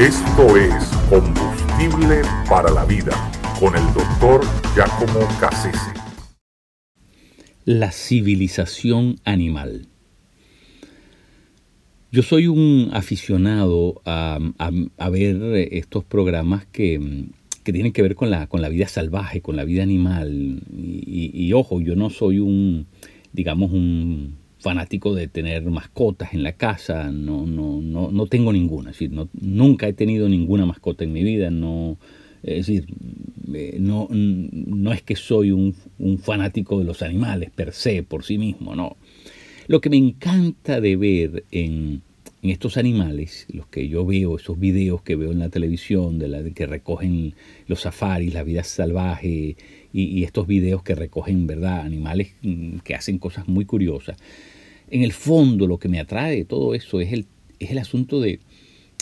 Esto es Combustible para la Vida con el doctor Giacomo Cassese. La civilización animal. Yo soy un aficionado a, ver estos programas que, tienen que ver con la, vida salvaje, con la vida animal. y ojo, yo no soy un, digamos, un fanático de tener mascotas en la casa, no, no, no, no tengo ninguna, es decir, no, nunca he tenido ninguna mascota en mi vida, no, es decir, eh, no, no es que soy un, fanático de los animales per se, por sí mismo, no. Lo que me encanta de ver en, estos animales, los que yo veo, esos videos que veo en la televisión, de la que recogen los safaris, la vida salvaje, y, estos videos que recogen, ¿verdad?, animales mm, que hacen cosas muy curiosas. En el fondo lo que me atrae de todo eso es el, es el asunto de,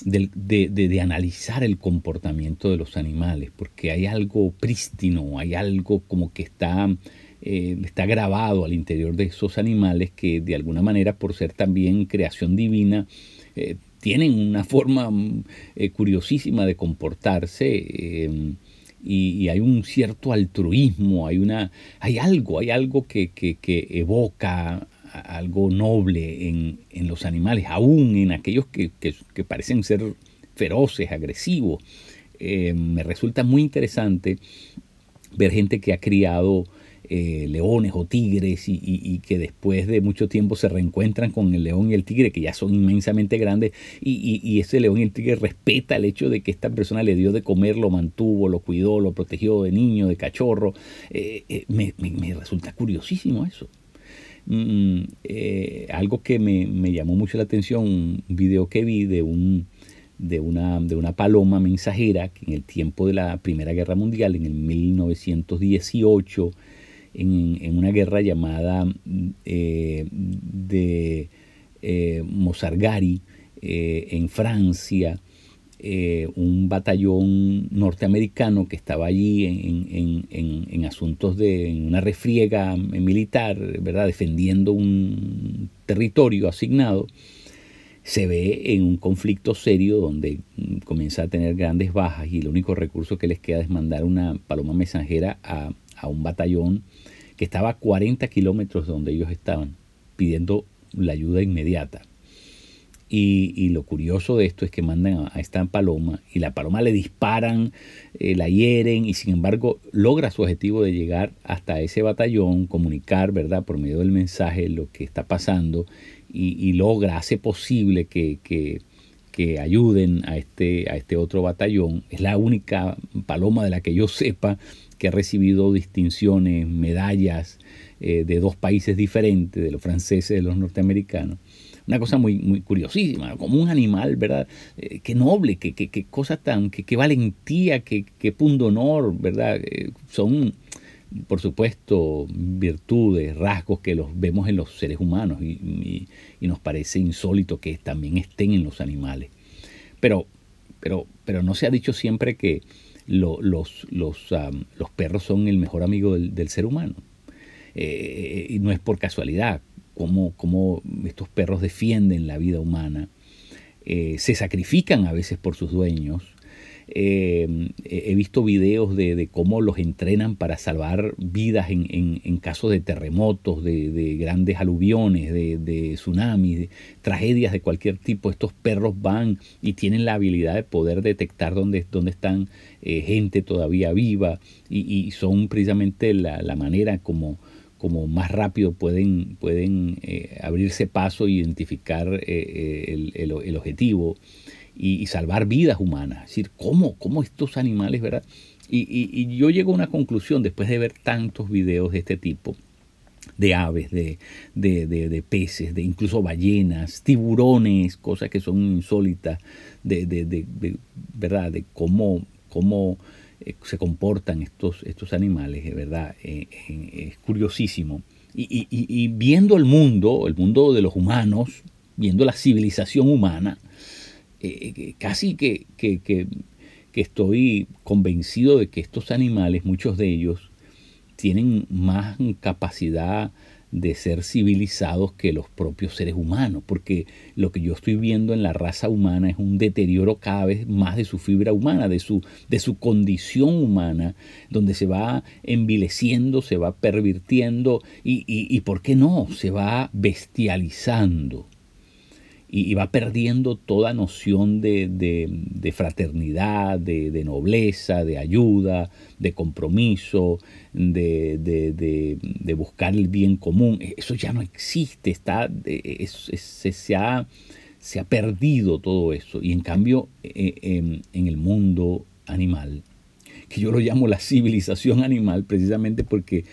de, analizar el comportamiento de los animales, porque hay algo prístino, hay algo como que está, eh, está grabado al interior de esos animales que de alguna manera, por ser también creación divina, eh, tienen una forma mm, eh, curiosísima de comportarse y, hay un cierto altruismo, hay, una, hay algo, hay algo que, evoca algo noble en, los animales, aún en aquellos que, parecen ser feroces, agresivos. Eh, me resulta muy interesante ver gente que ha criado eh, leones o tigres y, que después de mucho tiempo se reencuentran con el león y el tigre, que ya son inmensamente grandes, y, ese león y el tigre respeta el hecho de que esta persona le dio de comer, lo mantuvo, lo cuidó, lo protegió de niño, de cachorro. Eh, eh, me, resulta curiosísimo eso. Mm, algo que me, me, llamó mucho la atención, un video que vi de un de una, de una paloma mensajera que en el tiempo de la Primera Guerra Mundial, en el 1918, en, una guerra llamada eh, de eh, Mosargari eh, en Francia, un batallón norteamericano que estaba allí en, asuntos de una refriega militar, ¿verdad? defendiendo un territorio asignado, se ve en un conflicto serio donde comienza a tener grandes bajas y el único recurso que les queda es mandar una paloma mensajera a, a un batallón que estaba a 40 kilómetros de donde ellos estaban, pidiendo la ayuda inmediata. Y, lo curioso de esto es que mandan a, esta paloma y la paloma le disparan, eh, la hieren y sin embargo logra su objetivo de llegar hasta ese batallón, comunicar, ¿verdad?, por medio del mensaje lo que está pasando y, logra, hace posible que, que, que, ayuden a este, a este otro batallón. Es la única paloma de la que yo sepa que ha recibido distinciones, medallas eh, de dos países diferentes, de los franceses y de los norteamericanos. Una cosa muy, muy curiosísima, como un animal, ¿verdad? Eh, qué noble, qué, qué, cosa tan, qué, valentía, qué, qué honor, ¿verdad? Eh, son, por supuesto, virtudes, rasgos que los vemos en los seres humanos y, y nos parece insólito que también estén en los animales. Pero, pero, pero no se ha dicho siempre que, los, los, los, perros son el mejor amigo del, ser humano. Eh, y no es por casualidad cómo, estos perros defienden la vida humana, eh, se sacrifican a veces por sus dueños, eh, he visto videos de, cómo los entrenan para salvar vidas en, casos de terremotos, de, grandes aluviones, de, tsunamis, de tragedias de cualquier tipo. Estos perros van y tienen la habilidad de poder detectar dónde, dónde están eh, gente todavía viva y, son precisamente la, manera como, como más rápido pueden, pueden eh, abrirse paso e identificar el, el objetivo y, salvar vidas humanas. Es decir, ¿cómo, cómo estos animales, verdad? Y, yo llego a una conclusión después de ver tantos videos de este tipo, de aves, de, de, peces, de incluso ballenas, tiburones, cosas que son insólitas, de, verdad, de cómo, cómo eh, se comportan estos, estos animales, de verdad, eh, eh, es curiosísimo. Y, viendo el mundo, el mundo de los humanos, viendo la civilización humana, eh, eh, casi que, que, estoy convencido de que estos animales, muchos de ellos, tienen más capacidad de ser civilizados que los propios seres humanos, porque lo que yo estoy viendo en la raza humana es un deterioro cada vez más de su fibra humana, de su, de su condición humana, donde se va envileciendo, se va pervirtiendo y, y, y ¿por qué no? Se va bestializando y, va perdiendo toda noción de, fraternidad, de, nobleza, de ayuda, de compromiso, de, buscar el bien común. Eso ya no existe, está, se, ha, se, ha, perdido todo eso. Y en cambio, e, en, en el mundo animal, que yo lo llamo la civilización animal, precisamente porque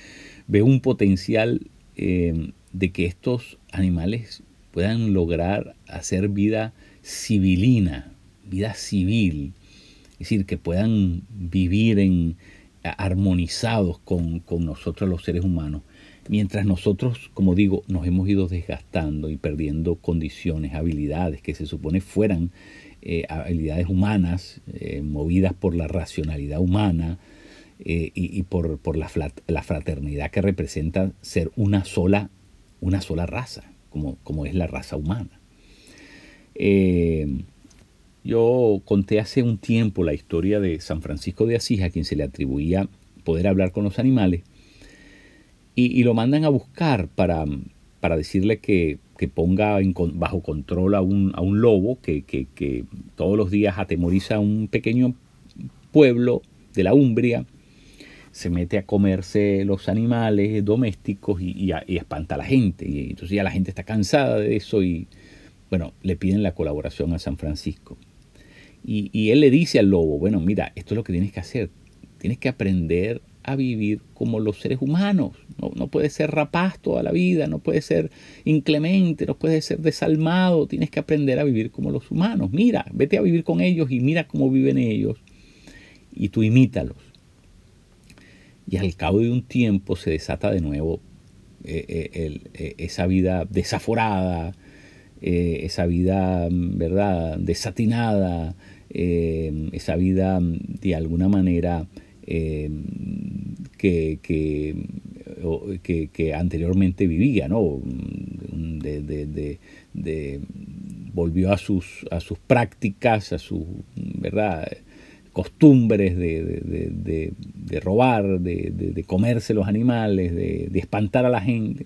veo un potencial eh, de que estos animales puedan lograr hacer vida civilina, vida civil, es decir, que puedan vivir en, armonizados con, nosotros los seres humanos, mientras nosotros, como digo, nos hemos ido desgastando y perdiendo condiciones, habilidades que se supone fueran eh, habilidades humanas, eh, movidas por la racionalidad humana eh, y, por, por la, la, fraternidad que representa ser una sola, una sola raza como, es la raza humana. Eh, yo conté hace un tiempo la historia de San Francisco de Asís, a quien se le atribuía poder hablar con los animales, y, lo mandan a buscar para, para decirle que, ponga bajo control a un, a un lobo que, que, todos los días atemoriza a un pequeño pueblo de la Umbria se mete a comerse los animales domésticos y, espanta a la gente. Y entonces ya la gente está cansada de eso y, bueno, le piden la colaboración a San Francisco. Y, él le dice al lobo, bueno, mira, esto es lo que tienes que hacer. Tienes que aprender a vivir como los seres humanos. No, no puedes ser rapaz toda la vida, no puedes ser inclemente, no puedes ser desalmado. Tienes que aprender a vivir como los humanos. Mira, vete a vivir con ellos y mira cómo viven ellos. Y tú imítalos y al cabo de un tiempo se desata de nuevo eh, eh, eh, esa vida desaforada, esa vida, ¿verdad?, desatinada, esa vida de alguna manera que, que, anteriormente vivía, ¿no? De, volvió a sus, a sus prácticas, a su, ¿verdad?, costumbres de, robar, de, comerse los animales, de, espantar a la gente.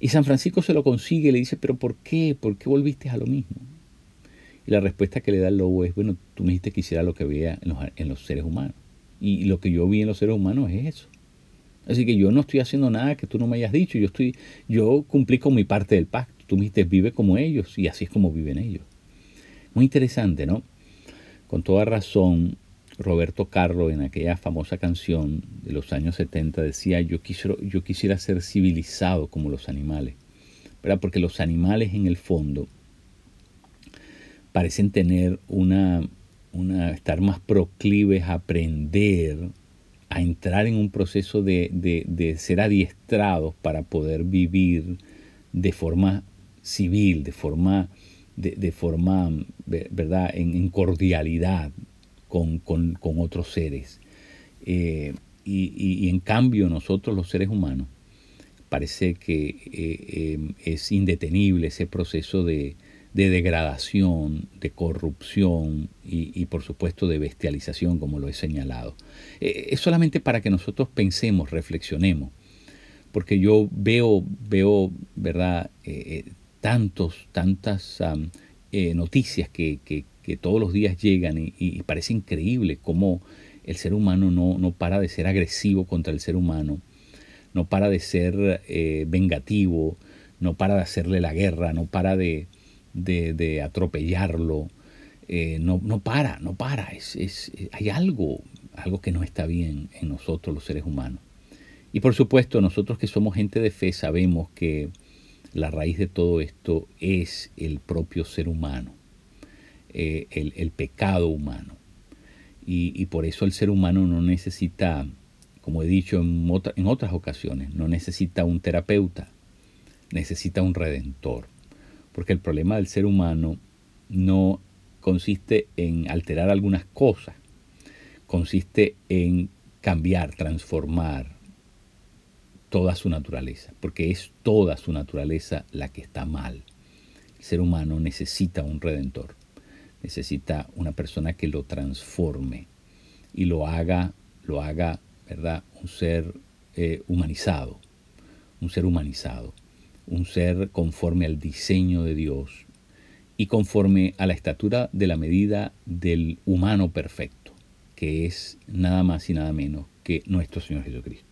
Y San Francisco se lo consigue le dice, pero ¿por qué? ¿Por qué volviste a lo mismo? Y la respuesta que le da el lobo es, bueno, tú me dijiste que hiciera lo que veía en los, en los seres humanos. Y lo que yo vi en los seres humanos es eso. Así que yo no estoy haciendo nada que tú no me hayas dicho. Yo, estoy, yo cumplí con mi parte del pacto. Tú me dijiste, vive como ellos. Y así es como viven ellos. Muy interesante, ¿no? Con toda razón, Roberto Carlos en aquella famosa canción de los años 70 decía, yo quisiera, yo quisiera ser civilizado como los animales, ¿verdad? porque los animales en el fondo parecen tener una, una, estar más proclives a aprender, a entrar en un proceso de, de, ser adiestrados para poder vivir de forma civil, de forma de, forma, ¿verdad?, en, cordialidad con, otros seres. Eh, y, en cambio nosotros los seres humanos parece que eh, eh, es indetenible ese proceso de, degradación, de corrupción y, por supuesto de bestialización, como lo he señalado. es solamente para que nosotros pensemos, reflexionemos, porque yo veo, veo ¿verdad? tantos, tantas noticias que, todos los días llegan y, parece increíble cómo el ser humano no, para de ser agresivo contra el ser humano, no para de ser eh, vengativo, no para de hacerle la guerra, no para de, atropellarlo, eh, no, no, para, no para, es, es, hay algo, algo que no está bien en nosotros los seres humanos. Y por supuesto, nosotros que somos gente de fe sabemos que la raíz de todo esto es el propio ser humano, eh, el, pecado humano. Y, por eso el ser humano no necesita, como he dicho en, en otras ocasiones, no necesita un terapeuta, necesita un redentor. Porque el problema del ser humano no consiste en alterar algunas cosas, consiste en cambiar, transformar, toda su naturaleza, porque es toda su naturaleza la que está mal. El ser humano necesita un redentor, necesita una persona que lo transforme y lo haga, lo haga, ¿verdad? Un ser eh, humanizado, un ser humanizado, un ser conforme al diseño de Dios y conforme a la estatura de la medida del humano perfecto, que es nada más y nada menos que nuestro Señor Jesucristo.